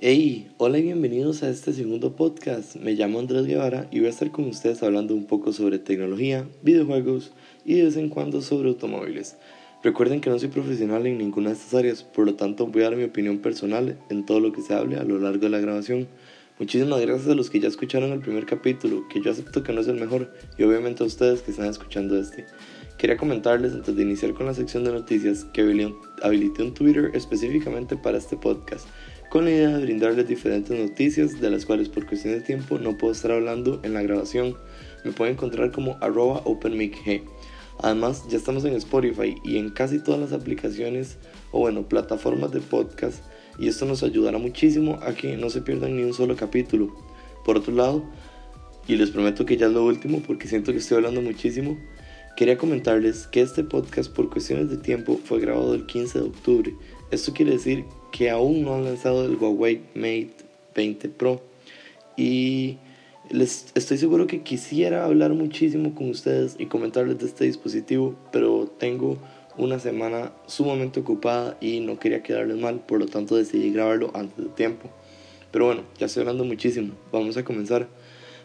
Hey, hola y bienvenidos a este segundo podcast. Me llamo Andrés Guevara y voy a estar con ustedes hablando un poco sobre tecnología, videojuegos y de vez en cuando sobre automóviles. Recuerden que no soy profesional en ninguna de estas áreas, por lo tanto voy a dar mi opinión personal en todo lo que se hable a lo largo de la grabación. Muchísimas gracias a los que ya escucharon el primer capítulo, que yo acepto que no es el mejor, y obviamente a ustedes que están escuchando este. Quería comentarles antes de iniciar con la sección de noticias que habilité un Twitter específicamente para este podcast con la idea de brindarles diferentes noticias de las cuales por cuestión de tiempo no puedo estar hablando en la grabación. Me pueden encontrar como arroba openmicg. Además, ya estamos en Spotify y en casi todas las aplicaciones o bueno, plataformas de podcast y esto nos ayudará muchísimo a que no se pierdan ni un solo capítulo. Por otro lado, y les prometo que ya es lo último porque siento que estoy hablando muchísimo, quería comentarles que este podcast por cuestiones de tiempo fue grabado el 15 de octubre. Esto quiere decir que aún no han lanzado el Huawei Mate 20 Pro. Y les estoy seguro que quisiera hablar muchísimo con ustedes y comentarles de este dispositivo, pero tengo una semana sumamente ocupada y no quería quedarles mal, por lo tanto decidí grabarlo antes de tiempo. Pero bueno, ya estoy hablando muchísimo, vamos a comenzar.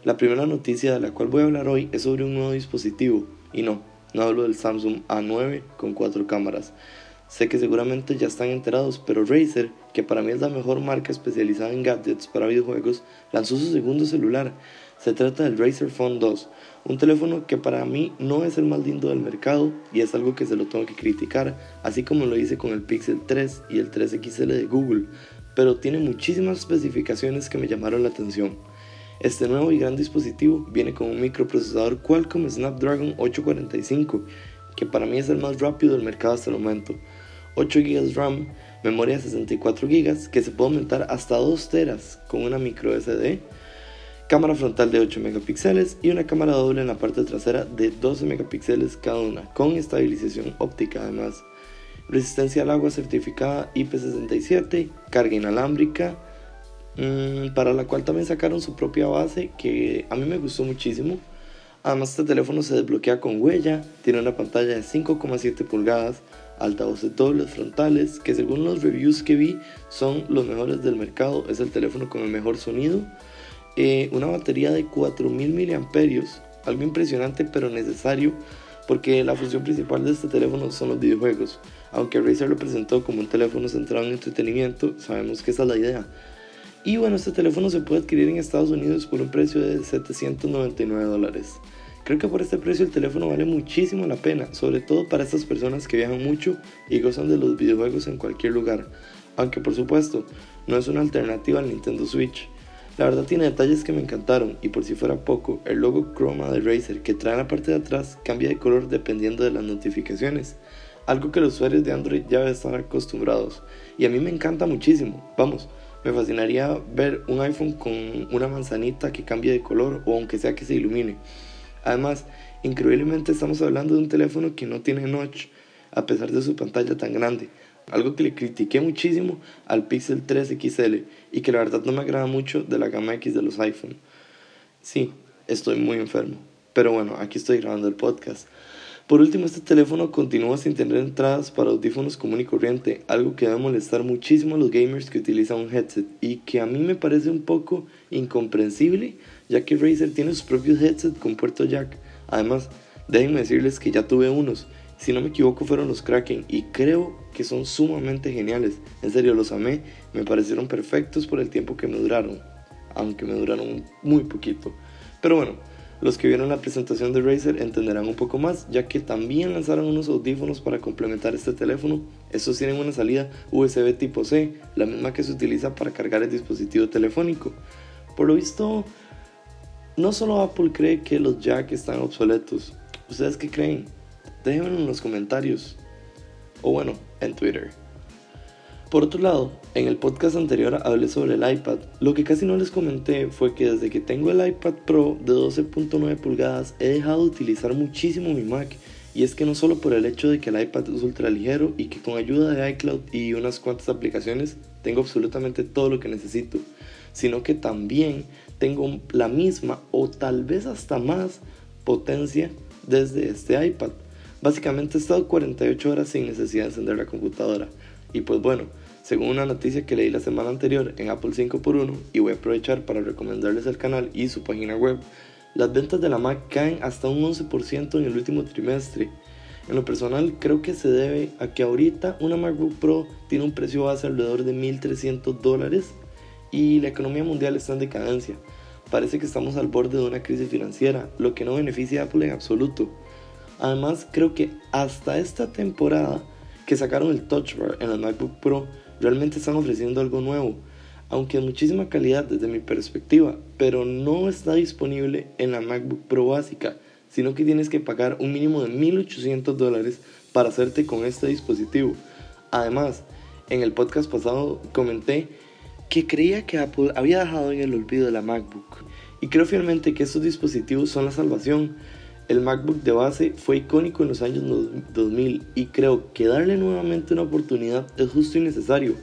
La primera noticia de la cual voy a hablar hoy es sobre un nuevo dispositivo, y no, no hablo del Samsung A9 con cuatro cámaras, Sé que seguramente ya están enterados, pero Razer, que para mí es la mejor marca especializada en gadgets para videojuegos, lanzó su segundo celular. Se trata del Razer Phone 2, un teléfono que para mí no es el más lindo del mercado y es algo que se lo tengo que criticar, así como lo hice con el Pixel 3 y el 3XL de Google, pero tiene muchísimas especificaciones que me llamaron la atención. Este nuevo y gran dispositivo viene con un microprocesador Qualcomm Snapdragon 845, que para mí es el más rápido del mercado hasta el momento. 8 GB RAM, memoria 64 GB que se puede aumentar hasta 2 teras con una micro SD, cámara frontal de 8 megapíxeles y una cámara doble en la parte trasera de 12 megapíxeles cada una, con estabilización óptica además. Resistencia al agua certificada IP67, carga inalámbrica, mm, para la cual también sacaron su propia base que a mí me gustó muchísimo. Además este teléfono se desbloquea con huella, tiene una pantalla de 5,7 pulgadas, altavoces dobles frontales, que según los reviews que vi son los mejores del mercado, es el teléfono con el mejor sonido, eh, una batería de 4000 mAh, algo impresionante pero necesario porque la función principal de este teléfono son los videojuegos. Aunque Razer lo presentó como un teléfono centrado en entretenimiento, sabemos que esa es la idea. Y bueno, este teléfono se puede adquirir en Estados Unidos por un precio de 799 dólares. Creo que por este precio el teléfono vale muchísimo la pena, sobre todo para estas personas que viajan mucho y gozan de los videojuegos en cualquier lugar. Aunque por supuesto, no es una alternativa al Nintendo Switch. La verdad tiene detalles que me encantaron y por si fuera poco, el logo Chroma de Razer que trae en la parte de atrás cambia de color dependiendo de las notificaciones, algo que los usuarios de Android ya están acostumbrados y a mí me encanta muchísimo. Vamos, me fascinaría ver un iPhone con una manzanita que cambie de color o aunque sea que se ilumine. Además, increíblemente estamos hablando de un teléfono que no tiene notch a pesar de su pantalla tan grande. Algo que le critiqué muchísimo al Pixel 3 XL y que la verdad no me agrada mucho de la gama X de los iPhone. Sí, estoy muy enfermo. Pero bueno, aquí estoy grabando el podcast. Por último, este teléfono continúa sin tener entradas para audífonos común y corriente, algo que debe molestar muchísimo a los gamers que utilizan un headset y que a mí me parece un poco incomprensible, ya que Razer tiene sus propios headsets con puerto jack. Además, déjenme decirles que ya tuve unos, si no me equivoco fueron los Kraken y creo que son sumamente geniales. En serio, los amé, me parecieron perfectos por el tiempo que me duraron, aunque me duraron muy poquito. Pero bueno, los que vieron la presentación de Razer entenderán un poco más, ya que también lanzaron unos audífonos para complementar este teléfono. Estos tienen una salida USB tipo C, la misma que se utiliza para cargar el dispositivo telefónico. Por lo visto, no solo Apple cree que los jack están obsoletos. ¿Ustedes qué creen? Déjenmelo en los comentarios. O bueno, en Twitter. Por otro lado, en el podcast anterior hablé sobre el iPad. Lo que casi no les comenté fue que desde que tengo el iPad Pro de 12.9 pulgadas he dejado de utilizar muchísimo mi Mac. Y es que no solo por el hecho de que el iPad es ultra ligero y que con ayuda de iCloud y unas cuantas aplicaciones tengo absolutamente todo lo que necesito, sino que también tengo la misma o tal vez hasta más potencia desde este iPad. Básicamente he estado 48 horas sin necesidad de encender la computadora. Y pues bueno, según una noticia que leí la semana anterior en Apple 5x1 y voy a aprovechar para recomendarles el canal y su página web, las ventas de la Mac caen hasta un 11% en el último trimestre. En lo personal creo que se debe a que ahorita una MacBook Pro tiene un precio base alrededor de 1.300 dólares y la economía mundial está en decadencia. Parece que estamos al borde de una crisis financiera, lo que no beneficia a Apple en absoluto. Además creo que hasta esta temporada que sacaron el Touch Bar en la MacBook Pro realmente están ofreciendo algo nuevo, aunque de muchísima calidad desde mi perspectiva, pero no está disponible en la MacBook Pro básica, sino que tienes que pagar un mínimo de 1.800 dólares para hacerte con este dispositivo. Además, en el podcast pasado comenté que creía que Apple había dejado en el olvido la MacBook, y creo fielmente que estos dispositivos son la salvación, el MacBook de base fue icónico en los años 2000 y creo que darle nuevamente una oportunidad es justo y necesario.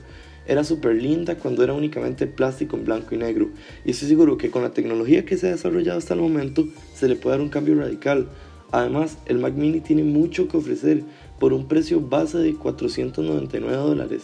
Era súper linda cuando era únicamente plástico en blanco y negro y estoy seguro que con la tecnología que se ha desarrollado hasta el momento se le puede dar un cambio radical. Además, el Mac mini tiene mucho que ofrecer por un precio base de 499 dólares.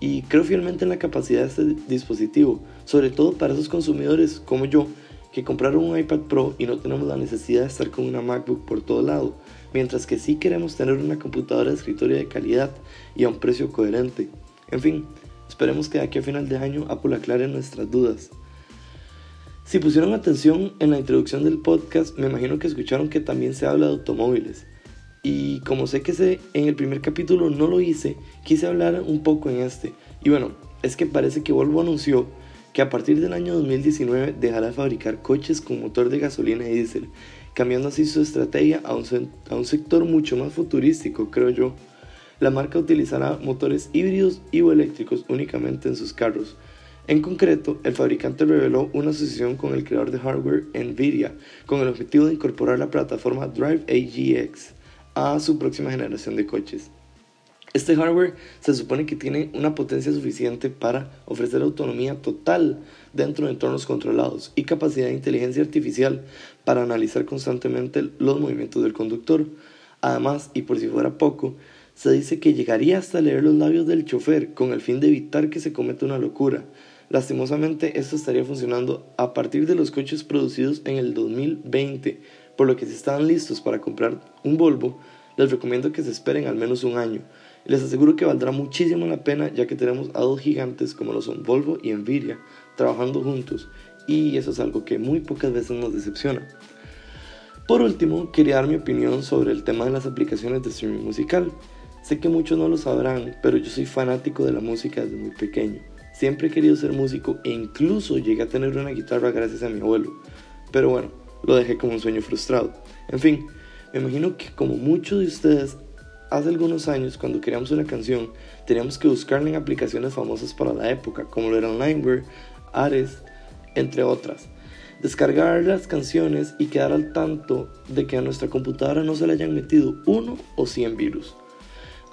Y creo fielmente en la capacidad de este dispositivo, sobre todo para esos consumidores como yo que compraron un iPad Pro y no tenemos la necesidad de estar con una MacBook por todo lado, mientras que sí queremos tener una computadora de escritorio de calidad y a un precio coherente. En fin, esperemos que de aquí a final de año Apple aclare nuestras dudas. Si pusieron atención en la introducción del podcast, me imagino que escucharon que también se habla de automóviles. Y como sé que sé, en el primer capítulo no lo hice, quise hablar un poco en este. Y bueno, es que parece que Volvo anunció que a partir del año 2019 dejará de fabricar coches con motor de gasolina y diésel, cambiando así su estrategia a un, a un sector mucho más futurístico, creo yo. La marca utilizará motores híbridos y o eléctricos únicamente en sus carros. En concreto, el fabricante reveló una asociación con el creador de hardware Nvidia, con el objetivo de incorporar la plataforma Drive AGX a su próxima generación de coches. Este hardware se supone que tiene una potencia suficiente para ofrecer autonomía total dentro de entornos controlados y capacidad de inteligencia artificial para analizar constantemente los movimientos del conductor. Además, y por si fuera poco, se dice que llegaría hasta leer los labios del chofer con el fin de evitar que se cometa una locura. Lastimosamente, esto estaría funcionando a partir de los coches producidos en el 2020, por lo que si están listos para comprar un Volvo, les recomiendo que se esperen al menos un año les aseguro que valdrá muchísimo la pena ya que tenemos a dos gigantes como lo son Volvo y Nvidia trabajando juntos y eso es algo que muy pocas veces nos decepciona. Por último, quería dar mi opinión sobre el tema de las aplicaciones de streaming musical. Sé que muchos no lo sabrán, pero yo soy fanático de la música desde muy pequeño. Siempre he querido ser músico e incluso llegué a tener una guitarra gracias a mi abuelo. Pero bueno, lo dejé como un sueño frustrado. En fin, me imagino que como muchos de ustedes Hace algunos años, cuando queríamos una canción, teníamos que buscarla en aplicaciones famosas para la época, como lo eran Limeware, Ares, entre otras. Descargar las canciones y quedar al tanto de que a nuestra computadora no se le hayan metido uno o 100 virus.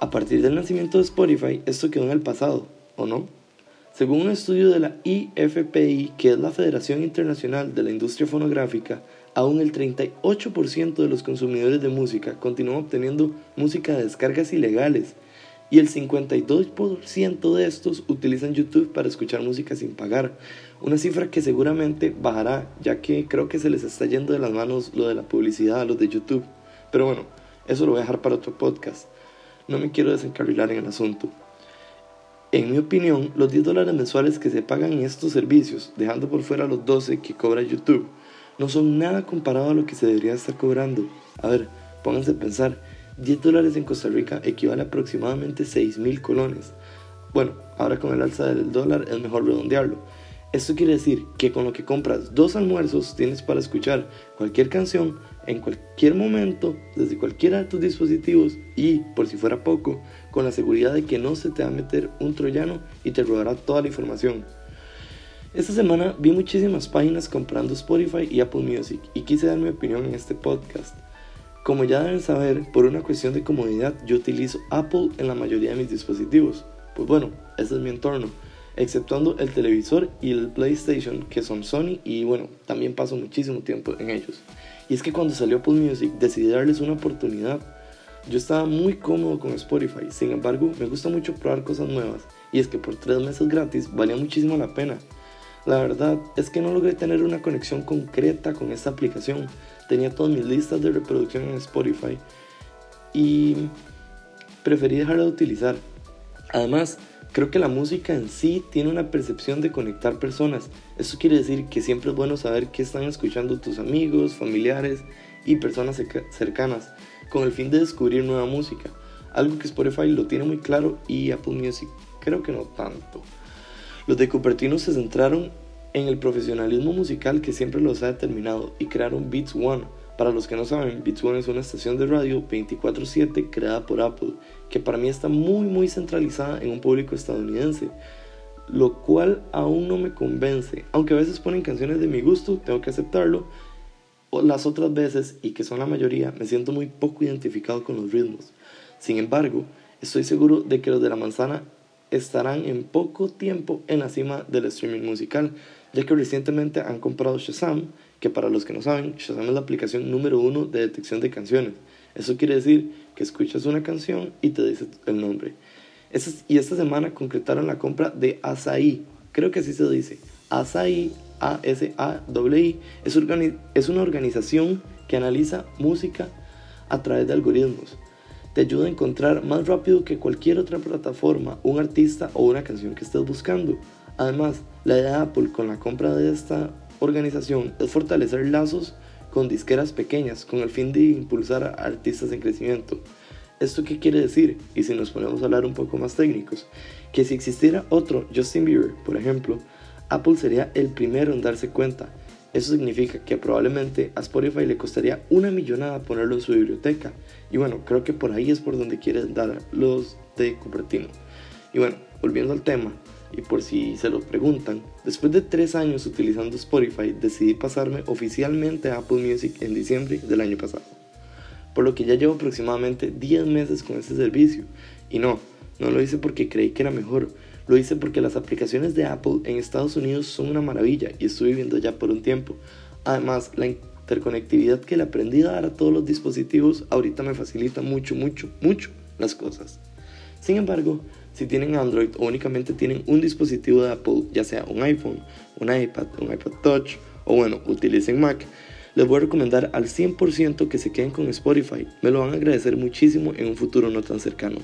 A partir del nacimiento de Spotify, esto quedó en el pasado, ¿o no? Según un estudio de la IFPI, que es la Federación Internacional de la Industria Fonográfica, aún el 38% de los consumidores de música continúan obteniendo música de descargas ilegales y el 52% de estos utilizan YouTube para escuchar música sin pagar. Una cifra que seguramente bajará, ya que creo que se les está yendo de las manos lo de la publicidad a los de YouTube. Pero bueno, eso lo voy a dejar para otro podcast. No me quiero desencarrilar en el asunto. En mi opinión, los 10 dólares mensuales que se pagan en estos servicios, dejando por fuera los 12 que cobra YouTube, no son nada comparado a lo que se debería estar cobrando. A ver, pónganse a pensar, 10 dólares en Costa Rica equivale a aproximadamente 6 mil colones. Bueno, ahora con el alza del dólar es mejor redondearlo. Esto quiere decir que con lo que compras dos almuerzos tienes para escuchar cualquier canción en cualquier momento, desde cualquiera de tus dispositivos y, por si fuera poco, con la seguridad de que no se te va a meter un troyano y te robará toda la información. Esta semana vi muchísimas páginas comprando Spotify y Apple Music y quise dar mi opinión en este podcast. Como ya deben saber, por una cuestión de comodidad yo utilizo Apple en la mayoría de mis dispositivos. Pues bueno, ese es mi entorno, exceptuando el televisor y el PlayStation que son Sony y bueno, también paso muchísimo tiempo en ellos. Y es que cuando salió Apple Music decidí darles una oportunidad. Yo estaba muy cómodo con Spotify, sin embargo me gusta mucho probar cosas nuevas y es que por tres meses gratis valía muchísimo la pena. La verdad es que no logré tener una conexión concreta con esta aplicación. Tenía todas mis listas de reproducción en Spotify y preferí dejar de utilizar. Además, creo que la música en sí tiene una percepción de conectar personas. Eso quiere decir que siempre es bueno saber qué están escuchando tus amigos, familiares y personas cercanas, con el fin de descubrir nueva música. Algo que Spotify lo tiene muy claro y Apple Music creo que no tanto. Los de Cupertino se centraron en el profesionalismo musical que siempre los ha determinado y crearon Beats One. Para los que no saben, Beats One es una estación de radio 24/7 creada por Apple, que para mí está muy muy centralizada en un público estadounidense, lo cual aún no me convence, aunque a veces ponen canciones de mi gusto, tengo que aceptarlo, o las otras veces, y que son la mayoría, me siento muy poco identificado con los ritmos. Sin embargo, estoy seguro de que los de la manzana estarán en poco tiempo en la cima del streaming musical, ya que recientemente han comprado Shazam, que para los que no saben, Shazam es la aplicación número uno de detección de canciones. Eso quiere decir que escuchas una canción y te dice el nombre. y esta semana concretaron la compra de Asahi, creo que así se dice, Asahi, A-S-A-I, es, es una organización que analiza música a través de algoritmos te ayuda a encontrar más rápido que cualquier otra plataforma un artista o una canción que estés buscando. Además, la idea de Apple con la compra de esta organización es fortalecer lazos con disqueras pequeñas con el fin de impulsar a artistas en crecimiento. ¿Esto qué quiere decir? Y si nos ponemos a hablar un poco más técnicos, que si existiera otro Justin Bieber, por ejemplo, Apple sería el primero en darse cuenta. Eso significa que probablemente a Spotify le costaría una millonada ponerlo en su biblioteca y bueno, creo que por ahí es por donde quieren dar los de Cupertino. Y bueno, volviendo al tema, y por si se lo preguntan, después de tres años utilizando Spotify, decidí pasarme oficialmente a Apple Music en diciembre del año pasado. Por lo que ya llevo aproximadamente 10 meses con este servicio. Y no, no lo hice porque creí que era mejor, lo hice porque las aplicaciones de Apple en Estados Unidos son una maravilla y estuve viviendo ya por un tiempo. Además, la interconectividad que le aprendí a dar a todos los dispositivos ahorita me facilita mucho, mucho, mucho las cosas. Sin embargo, si tienen Android o únicamente tienen un dispositivo de Apple, ya sea un iPhone, un iPad, un iPad Touch o bueno, utilicen Mac, les voy a recomendar al 100% que se queden con Spotify. Me lo van a agradecer muchísimo en un futuro no tan cercano.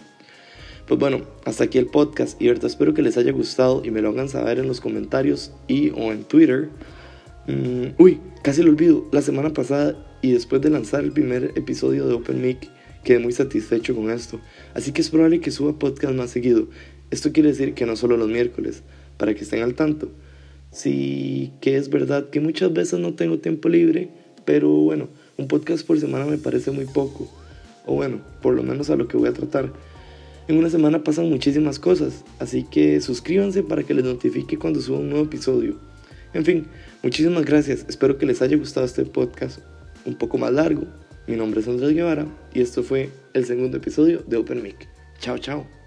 Pues bueno, hasta aquí el podcast y espero que les haya gustado y me lo hagan saber en los comentarios y o en Twitter. Mm, uy, casi lo olvido. La semana pasada y después de lanzar el primer episodio de Open Mic, quedé muy satisfecho con esto. Así que es probable que suba podcast más seguido. Esto quiere decir que no solo los miércoles, para que estén al tanto. Sí que es verdad que muchas veces no tengo tiempo libre, pero bueno, un podcast por semana me parece muy poco. O bueno, por lo menos a lo que voy a tratar. En una semana pasan muchísimas cosas, así que suscríbanse para que les notifique cuando suba un nuevo episodio. En fin, muchísimas gracias. Espero que les haya gustado este podcast un poco más largo. Mi nombre es Andrés Guevara y esto fue el segundo episodio de Open Mic. Chao, chao.